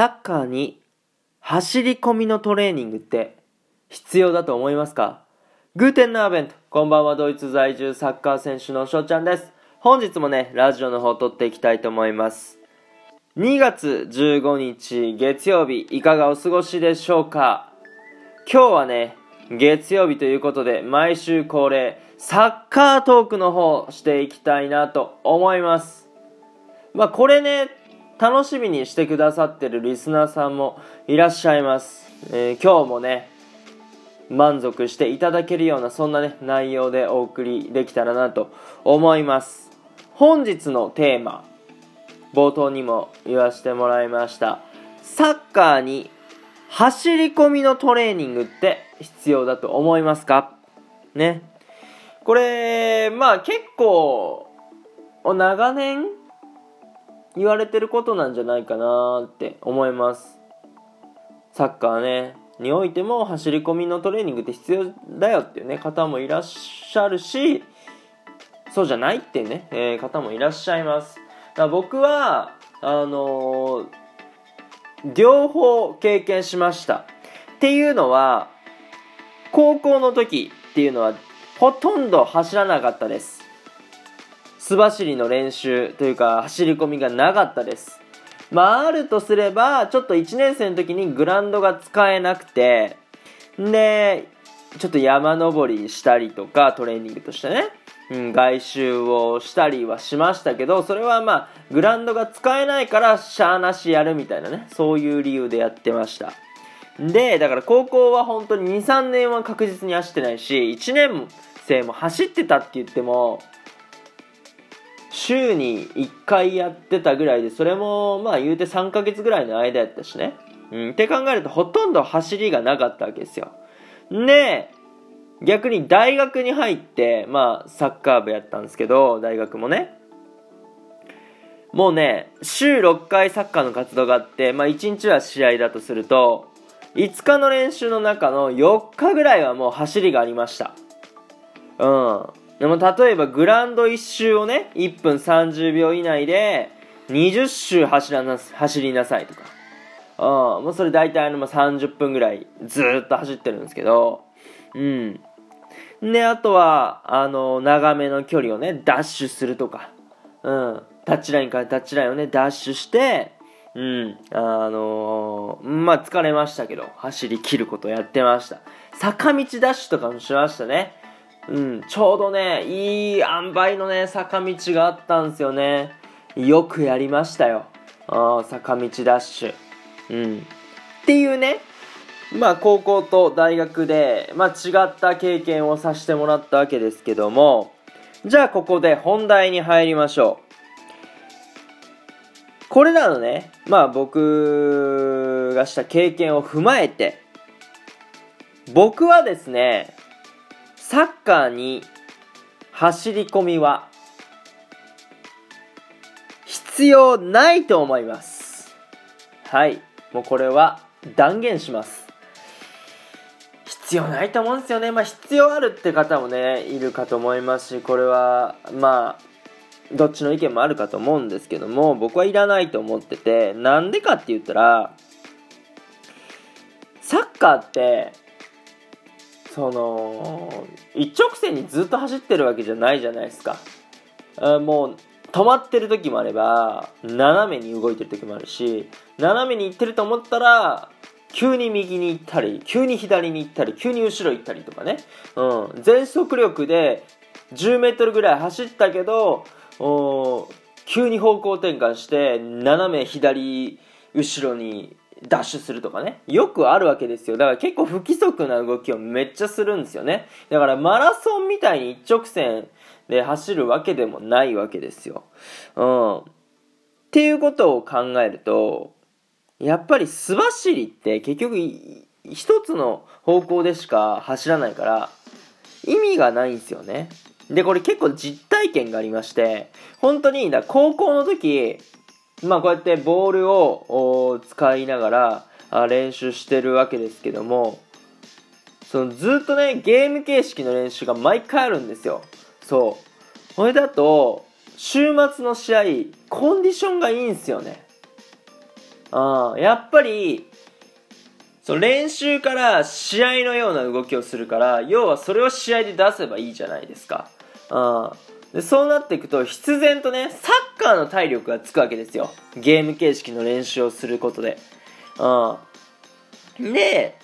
サッカーに走り込みのトレーニングって必要だと思いますか？グーテンナーベント。こんばんは、ドイツ在住サッカー選手の翔ちゃんです。本日もね、ラジオの方撮っていきたいと思います。2月15日月曜日、いかがお過ごしでしょうか？今日はね、月曜日ということで、毎週恒例、サッカートークの方していきたいなと思います。まあこれね、楽しみにしてくださってるリスナーさんもいらっしゃいます、えー、今日もね満足していただけるようなそんなね内容でお送りできたらなと思います。本日のテーマ冒頭にも言わせてもらいました。サッカーに走り込みのトレーニングって必要だと思いますか？ね。これまあ結構長年言われてることなんじゃないかなって思います。サッカーねにおいても走り込みのトレーニングって必要だよっていうね方もいらっしゃるしそうじゃないっていうね、えー、方もいらっしゃいます。だ僕はあのー、両方経験しました。っていうのは高校の時っていうのはほとんど走らなかったです。素走りの練習というか走り込みがなかったです。まあ、あるとすれば、ちょっと1年生の時にグラウンドが使えなくて、で、ちょっと山登りしたりとか、トレーニングとしてね、うん、外周をしたりはしましたけど、それはまあ、グラウンドが使えないから、しゃーなしやるみたいなね、そういう理由でやってました。で、だから高校は本当に2、3年は確実に走ってないし、1年生も走ってたって言っても、週に1回やってたぐらいで、それもまあ言うて3ヶ月ぐらいの間やったしね。うん、って考えるとほとんど走りがなかったわけですよ。で、逆に大学に入って、まあサッカー部やったんですけど、大学もね。もうね、週6回サッカーの活動があって、まあ1日は試合だとすると、5日の練習の中の4日ぐらいはもう走りがありました。うん。でも例えばグランド1周をね、1分30秒以内で20周走らな走りなさいとか。うん、もうそれ大体あの30分ぐらいずっと走ってるんですけど、うん。で、あとは、あの、長めの距離をね、ダッシュするとか、うん、タッチラインからタッチラインをね、ダッシュして、うん、あのー、まあ、疲れましたけど、走り切ることやってました。坂道ダッシュとかもしましたね。うん、ちょうどね、いい塩梅のね、坂道があったんですよね。よくやりましたよ。あ坂道ダッシュ。うん。っていうね、まあ高校と大学で、まあ違った経験をさせてもらったわけですけども、じゃあここで本題に入りましょう。これらのね、まあ僕がした経験を踏まえて、僕はですね、サッカーに走り込みは必要ないと思います。はい。もうこれは断言します。必要ないと思うんですよね。まあ必要あるって方もね、いるかと思いますし、これはまあ、どっちの意見もあるかと思うんですけども、僕はいらないと思ってて、なんでかって言ったら、サッカーってその一直線にずっと走ってるわけじゃないじゃないですか。もう止まってる時もあれば斜めに動いてる時もあるし斜めに行ってると思ったら急に右に行ったり急に左に行ったり急に後ろ行ったりとかね、うん、全速力で 10m ぐらい走ったけど急に方向転換して斜め左後ろにダッシュするとかね。よくあるわけですよ。だから結構不規則な動きをめっちゃするんですよね。だからマラソンみたいに一直線で走るわけでもないわけですよ。うん。っていうことを考えると、やっぱり素走りって結局一つの方向でしか走らないから意味がないんですよね。で、これ結構実体験がありまして、本当に、だ高校の時、まあこうやってボールを使いながら練習してるわけですけどもそのずっとねゲーム形式の練習が毎回あるんですよ。そう。これだと週末の試合コンディションがいいんすよね。あやっぱり、その練習から試合のような動きをするから、要はそれを試合で出せばいいじゃないですか。あでそうなっていくと必然とねサッカーの体力がつくわけですよ。ゲーム形式の練習をすることで。うん。で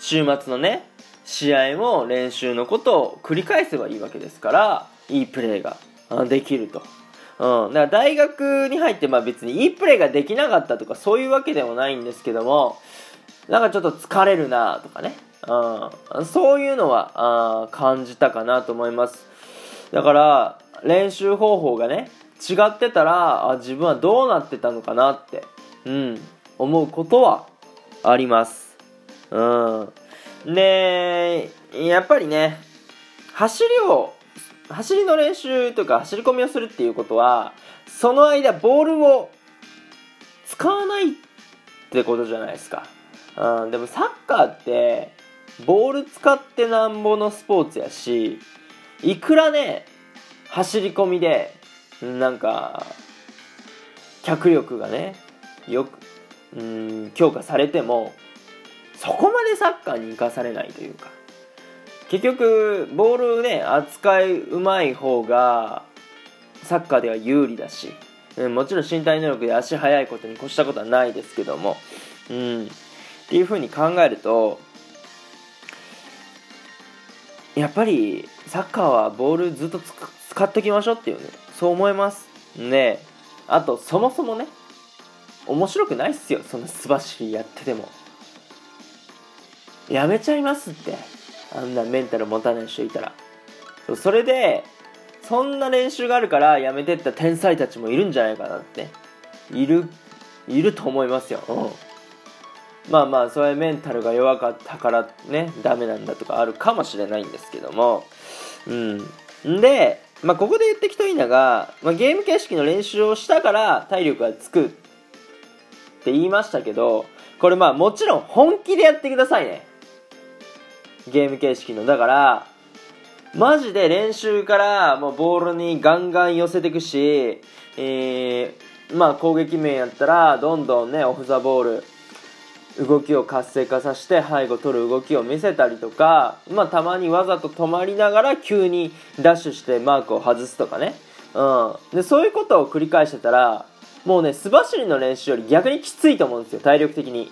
週末のね試合も練習のことを繰り返せばいいわけですからいいプレーができると。うん、だから大学に入ってまあ別にいいプレーができなかったとかそういうわけでもないんですけどもなんかちょっと疲れるなとかね、うん、そういうのはあ感じたかなと思います。だから練習方法がね違ってたらあ自分はどうなってたのかなって、うん、思うことはあります。うん。でやっぱりね走りを走りの練習とか走り込みをするっていうことはその間ボールを使わないってことじゃないですか、うん、でもサッカーってボール使ってなんぼのスポーツやしいくらね走り込みでなんか脚力がねよくうん強化されてもそこまでサッカーに生かされないというか。結局ボールね扱いうまい方がサッカーでは有利だし、うん、もちろん身体能力で足速いことに越したことはないですけども、うん、っていうふうに考えるとやっぱりサッカーはボールずっと使ってきましょうっていうね。そう思います。ね。あとそもそもね面白くないっすよ。そんな素走りやってても。やめちゃいますって。あんなメンタル持たない人いたら。それでそんな練習があるからやめてった天才たちもいるんじゃないかなって。いるいると思いますよ、うん、まあまあそれメンタルが弱かったからねダメなんだとかあるかもしれないんですけども。うん。でまあここで言ってきといいのが、まあ、ゲーム形式の練習をしたから体力がつくって言いましたけどこれまあもちろん本気でやってくださいね。ゲーム形式の。だから、マジで練習からもうボールにガンガン寄せていくし、えー、まあ攻撃面やったら、どんどんね、オフザボール、動きを活性化させて背後取る動きを見せたりとか、まあたまにわざと止まりながら急にダッシュしてマークを外すとかね。うん。で、そういうことを繰り返してたら、もうね、素走りの練習より逆にきついと思うんですよ、体力的に。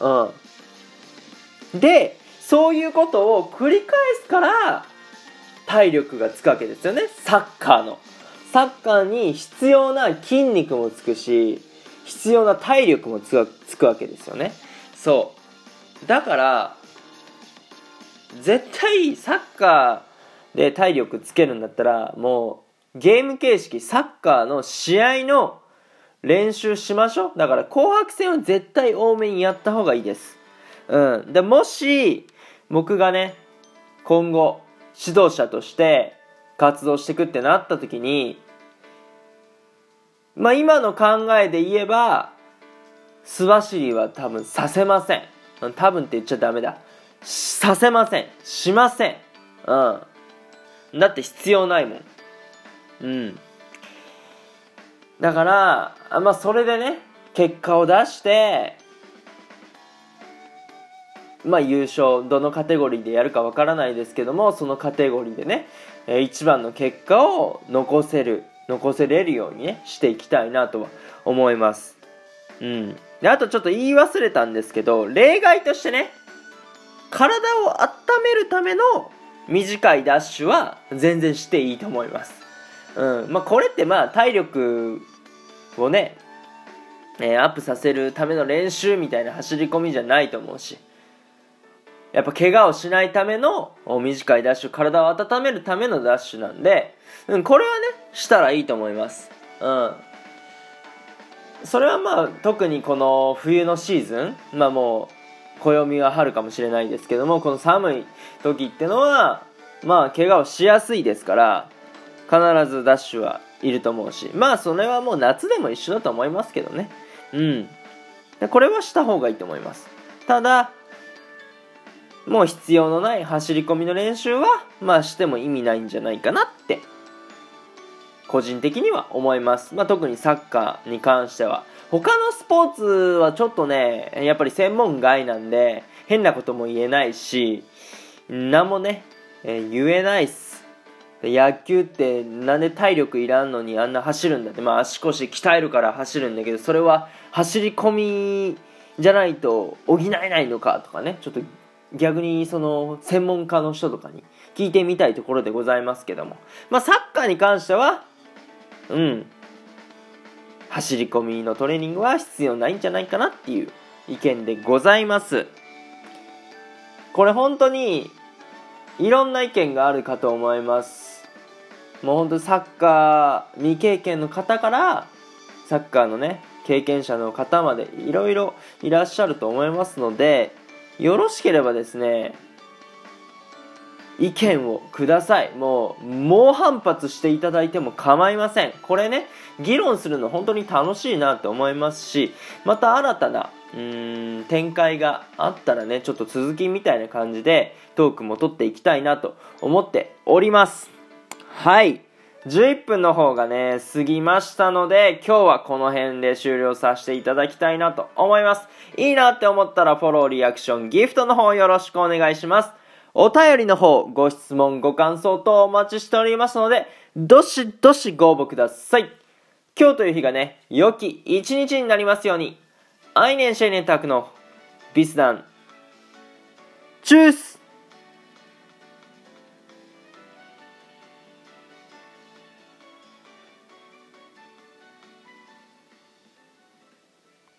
うん。で、そういうことを繰り返すから体力がつくわけですよねサッカーのサッカーに必要な筋肉もつくし必要な体力もつくわけですよね。そう。だから絶対サッカーで体力つけるんだったらもうゲーム形式サッカーの試合の練習しましょう。だから紅白戦は絶対多めにやった方がいいです。うん。でもし僕がね今後指導者として活動していくってなった時にまあ今の考えで言えば素走りは多分させません。多分って言っちゃダメだ。させません。しません。うん。だって必要ないもん。うん。だからまあそれでね結果を出してまあ、優勝どのカテゴリーでやるかわからないですけどもそのカテゴリーでね、一番の結果を残せる。残せれるようにねしていきたいなとは思います。うん。であとちょっと言い忘れたんですけど例外としてね体を温めるための短いダッシュは全然していいと思います。うん。まあこれってまあ体力をねえー、アップさせるための練習みたいな走り込みじゃないと思うし。やっぱ怪我をしないための短いダッシュ、体を温めるためのダッシュなんで、うん、これはね、したらいいと思います。うん。それはまあ、特にこの冬のシーズン、まあもう、暦は春かもしれないですけども、この寒い時ってのは、まあ、怪我をしやすいですから、必ずダッシュはいると思うし、まあ、それはもう夏でも一緒だと思いますけどね。うん。これはした方がいいと思います。ただ、もう必要のない走り込みの練習は、まあしても意味ないんじゃないかなって個人的には思います。まあ、特にサッカーに関しては。他のスポーツはちょっとね、やっぱり専門外なんで、変なことも言えないし、何もね、えー、言えないっす。野球ってなんで体力いらんのにあんな走るんだって、まあ足腰鍛えるから走るんだけど、それは走り込みじゃないと補えないのかとかね、ちょっと逆にその専門家の人とかに聞いてみたいところでございますけども。まあサッカーに関しては、うん、走り込みのトレーニングは必要ないんじゃないかなっていう意見でございます。これ本当にいろんな意見があるかと思います。もう本当サッカー未経験の方からサッカーのね経験者の方までいろいろいらっしゃると思いますのでよろしければですね意見をください。もう、猛反発していただいても構いません。これね、議論するの本当に楽しいなって思いますし、また新たな、うーん、展開があったらね、ちょっと続きみたいな感じでトークも取っていきたいなと思っております。はい。11分の方がね、過ぎましたので、今日はこの辺で終了させていただきたいなと思います。いいなって思ったらフォロー、リアクション、ギフトの方よろしくお願いします。お便りの方、ご質問、ご感想等お待ちしておりますので、どしどしご応募ください。今日という日がね、良き一日になりますように。アイネンシェイネンタクのビスダン。チュース